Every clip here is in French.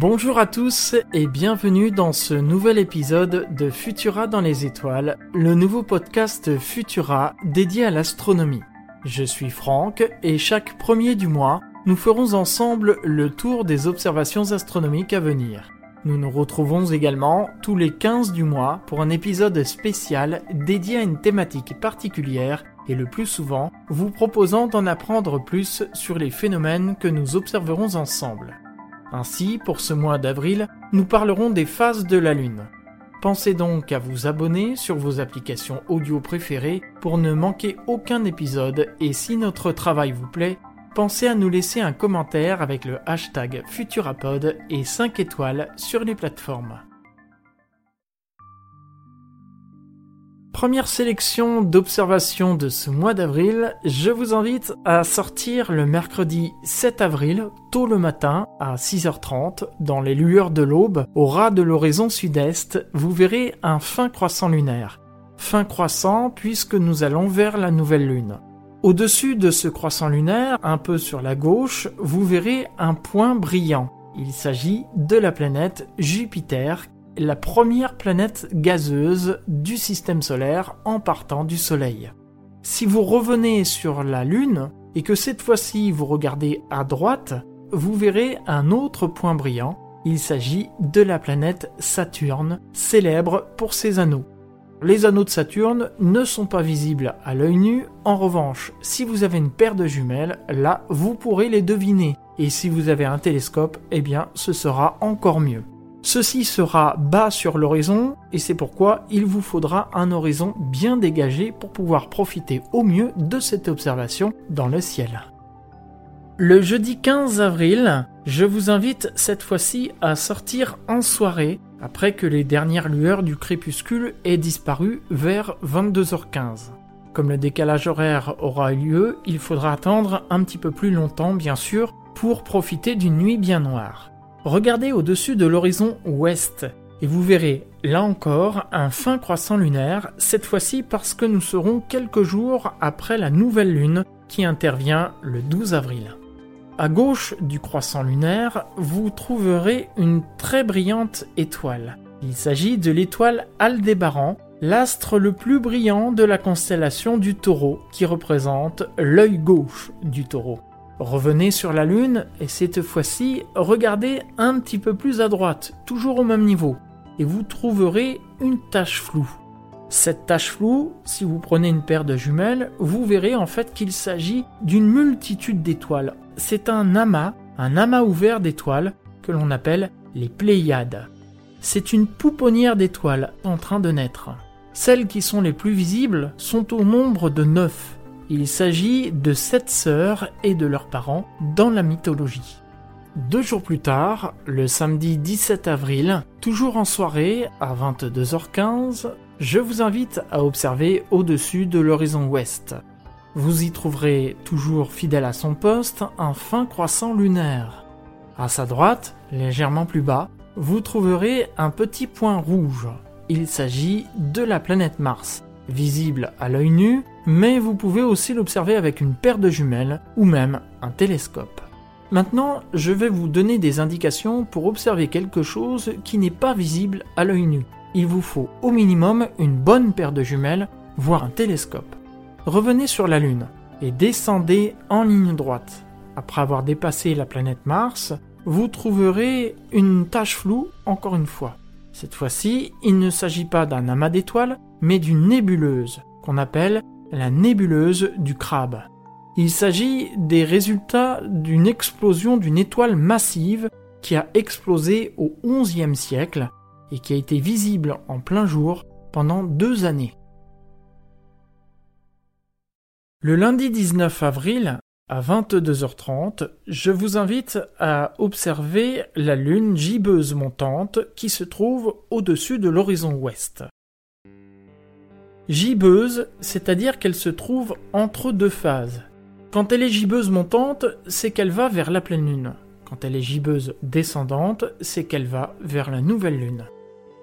Bonjour à tous et bienvenue dans ce nouvel épisode de Futura dans les étoiles, le nouveau podcast Futura dédié à l'astronomie. Je suis Franck et chaque premier du mois, nous ferons ensemble le tour des observations astronomiques à venir. Nous nous retrouvons également tous les 15 du mois pour un épisode spécial dédié à une thématique particulière et le plus souvent vous proposant d'en apprendre plus sur les phénomènes que nous observerons ensemble. Ainsi, pour ce mois d'avril, nous parlerons des phases de la Lune. Pensez donc à vous abonner sur vos applications audio préférées pour ne manquer aucun épisode et si notre travail vous plaît, pensez à nous laisser un commentaire avec le hashtag Futurapod et 5 étoiles sur les plateformes. Première sélection d'observations de ce mois d'avril, je vous invite à sortir le mercredi 7 avril, tôt le matin, à 6h30, dans les lueurs de l'aube, au ras de l'horizon sud-est, vous verrez un fin croissant lunaire. Fin croissant puisque nous allons vers la nouvelle lune. Au-dessus de ce croissant lunaire, un peu sur la gauche, vous verrez un point brillant. Il s'agit de la planète Jupiter la première planète gazeuse du système solaire en partant du Soleil. Si vous revenez sur la Lune et que cette fois-ci vous regardez à droite, vous verrez un autre point brillant. Il s'agit de la planète Saturne, célèbre pour ses anneaux. Les anneaux de Saturne ne sont pas visibles à l'œil nu, en revanche, si vous avez une paire de jumelles, là, vous pourrez les deviner. Et si vous avez un télescope, eh bien, ce sera encore mieux. Ceci sera bas sur l'horizon et c'est pourquoi il vous faudra un horizon bien dégagé pour pouvoir profiter au mieux de cette observation dans le ciel. Le jeudi 15 avril, je vous invite cette fois-ci à sortir en soirée après que les dernières lueurs du crépuscule aient disparu vers 22h15. Comme le décalage horaire aura eu lieu, il faudra attendre un petit peu plus longtemps bien sûr pour profiter d'une nuit bien noire. Regardez au-dessus de l'horizon ouest et vous verrez là encore un fin croissant lunaire, cette fois-ci parce que nous serons quelques jours après la nouvelle lune qui intervient le 12 avril. À gauche du croissant lunaire, vous trouverez une très brillante étoile. Il s'agit de l'étoile Aldébaran, l'astre le plus brillant de la constellation du taureau qui représente l'œil gauche du taureau. Revenez sur la Lune et cette fois-ci, regardez un petit peu plus à droite, toujours au même niveau, et vous trouverez une tache floue. Cette tache floue, si vous prenez une paire de jumelles, vous verrez en fait qu'il s'agit d'une multitude d'étoiles. C'est un amas, un amas ouvert d'étoiles que l'on appelle les Pléiades. C'est une pouponnière d'étoiles en train de naître. Celles qui sont les plus visibles sont au nombre de neuf. Il s'agit de sept sœurs et de leurs parents dans la mythologie. Deux jours plus tard, le samedi 17 avril, toujours en soirée à 22h15, je vous invite à observer au-dessus de l'horizon ouest. Vous y trouverez, toujours fidèle à son poste, un fin croissant lunaire. À sa droite, légèrement plus bas, vous trouverez un petit point rouge. Il s'agit de la planète Mars, visible à l'œil nu, mais vous pouvez aussi l'observer avec une paire de jumelles ou même un télescope. Maintenant, je vais vous donner des indications pour observer quelque chose qui n'est pas visible à l'œil nu. Il vous faut au minimum une bonne paire de jumelles, voire un télescope. Revenez sur la Lune et descendez en ligne droite. Après avoir dépassé la planète Mars, vous trouverez une tache floue encore une fois. Cette fois-ci, il ne s'agit pas d'un amas d'étoiles, mais d'une nébuleuse, qu'on appelle la nébuleuse du crabe. Il s'agit des résultats d'une explosion d'une étoile massive qui a explosé au XIe siècle et qui a été visible en plein jour pendant deux années. Le lundi 19 avril, à 22h30, je vous invite à observer la lune gibbeuse montante qui se trouve au-dessus de l'horizon ouest. Gibbeuse, c'est-à-dire qu'elle se trouve entre deux phases. Quand elle est gibbeuse montante, c'est qu'elle va vers la pleine lune. Quand elle est gibbeuse descendante, c'est qu'elle va vers la nouvelle lune.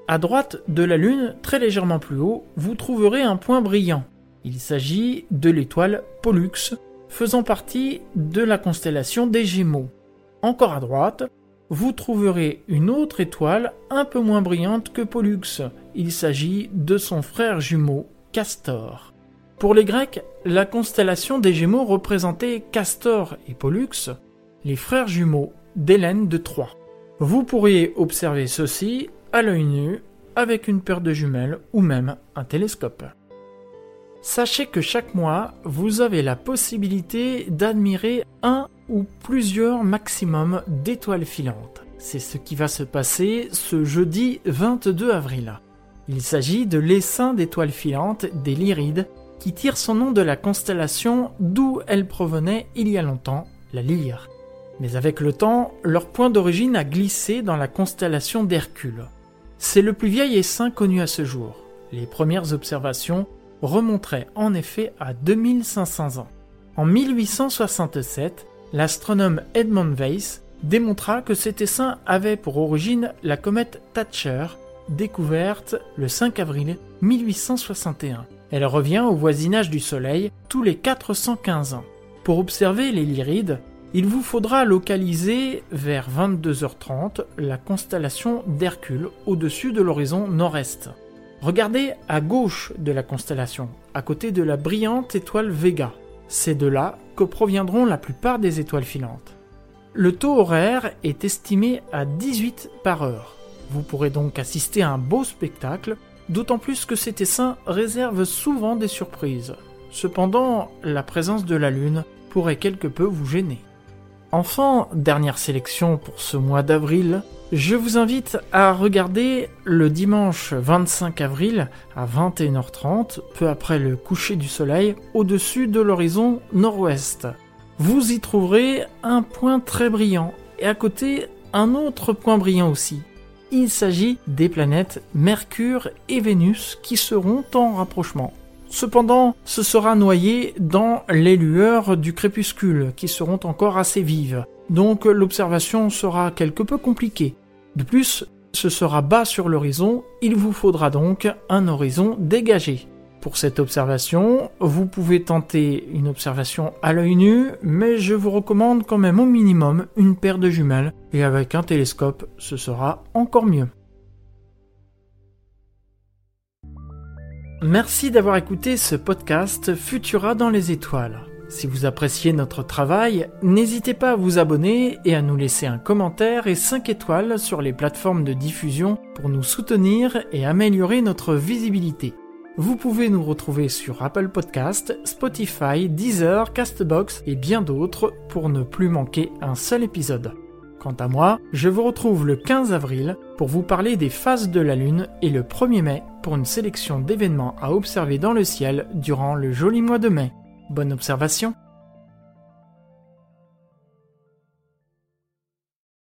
À droite de la lune, très légèrement plus haut, vous trouverez un point brillant. Il s'agit de l'étoile Pollux, faisant partie de la constellation des Gémeaux. Encore à droite, vous trouverez une autre étoile un peu moins brillante que Pollux. Il s'agit de son frère jumeau, Pour les Grecs, la constellation des Gémeaux représentait Castor et Pollux, les frères jumeaux d'Hélène de Troie. Vous pourriez observer ceci à l'œil nu avec une paire de jumelles ou même un télescope. Sachez que chaque mois, vous avez la possibilité d'admirer un ou plusieurs maximum d'étoiles filantes. C'est ce qui va se passer ce jeudi 22 avril. Il s'agit de l'essaim d'étoiles filantes des Lyrides qui tire son nom de la constellation d'où elle provenait il y a longtemps, la Lyre. Mais avec le temps, leur point d'origine a glissé dans la constellation d'Hercule. C'est le plus vieil essaim connu à ce jour. Les premières observations remonteraient en effet à 2500 ans. En 1867, l'astronome Edmund Weiss démontra que cet essaim avait pour origine la comète Thatcher, découverte le 5 avril 1861. Elle revient au voisinage du Soleil tous les 415 ans. Pour observer les Lyrides, il vous faudra localiser vers 22h30 la constellation d'Hercule au-dessus de l'horizon nord-est. Regardez à gauche de la constellation, à côté de la brillante étoile Vega. C'est de là que proviendront la plupart des étoiles filantes. Le taux horaire est estimé à 18 par heure. Vous pourrez donc assister à un beau spectacle, d'autant plus que cet essaim réserve souvent des surprises. Cependant, la présence de la Lune pourrait quelque peu vous gêner. Enfin, dernière sélection pour ce mois d'avril, je vous invite à regarder le dimanche 25 avril à 21h30, peu après le coucher du soleil, au-dessus de l'horizon nord-ouest. Vous y trouverez un point très brillant et à côté un autre point brillant aussi. Il s'agit des planètes Mercure et Vénus qui seront en rapprochement. Cependant, ce sera noyé dans les lueurs du crépuscule, qui seront encore assez vives, donc l'observation sera quelque peu compliquée. De plus, ce sera bas sur l'horizon, il vous faudra donc un horizon dégagé. Pour cette observation, vous pouvez tenter une observation à l'œil nu, mais je vous recommande quand même au minimum une paire de jumelles, et avec un télescope, ce sera encore mieux. Merci d'avoir écouté ce podcast Futura dans les étoiles. Si vous appréciez notre travail, n'hésitez pas à vous abonner et à nous laisser un commentaire et 5 étoiles sur les plateformes de diffusion pour nous soutenir et améliorer notre visibilité. Vous pouvez nous retrouver sur Apple Podcast, Spotify, Deezer, Castbox et bien d'autres pour ne plus manquer un seul épisode. Quant à moi, je vous retrouve le 15 avril pour vous parler des phases de la Lune et le 1er mai pour une sélection d'événements à observer dans le ciel durant le joli mois de mai. Bonne observation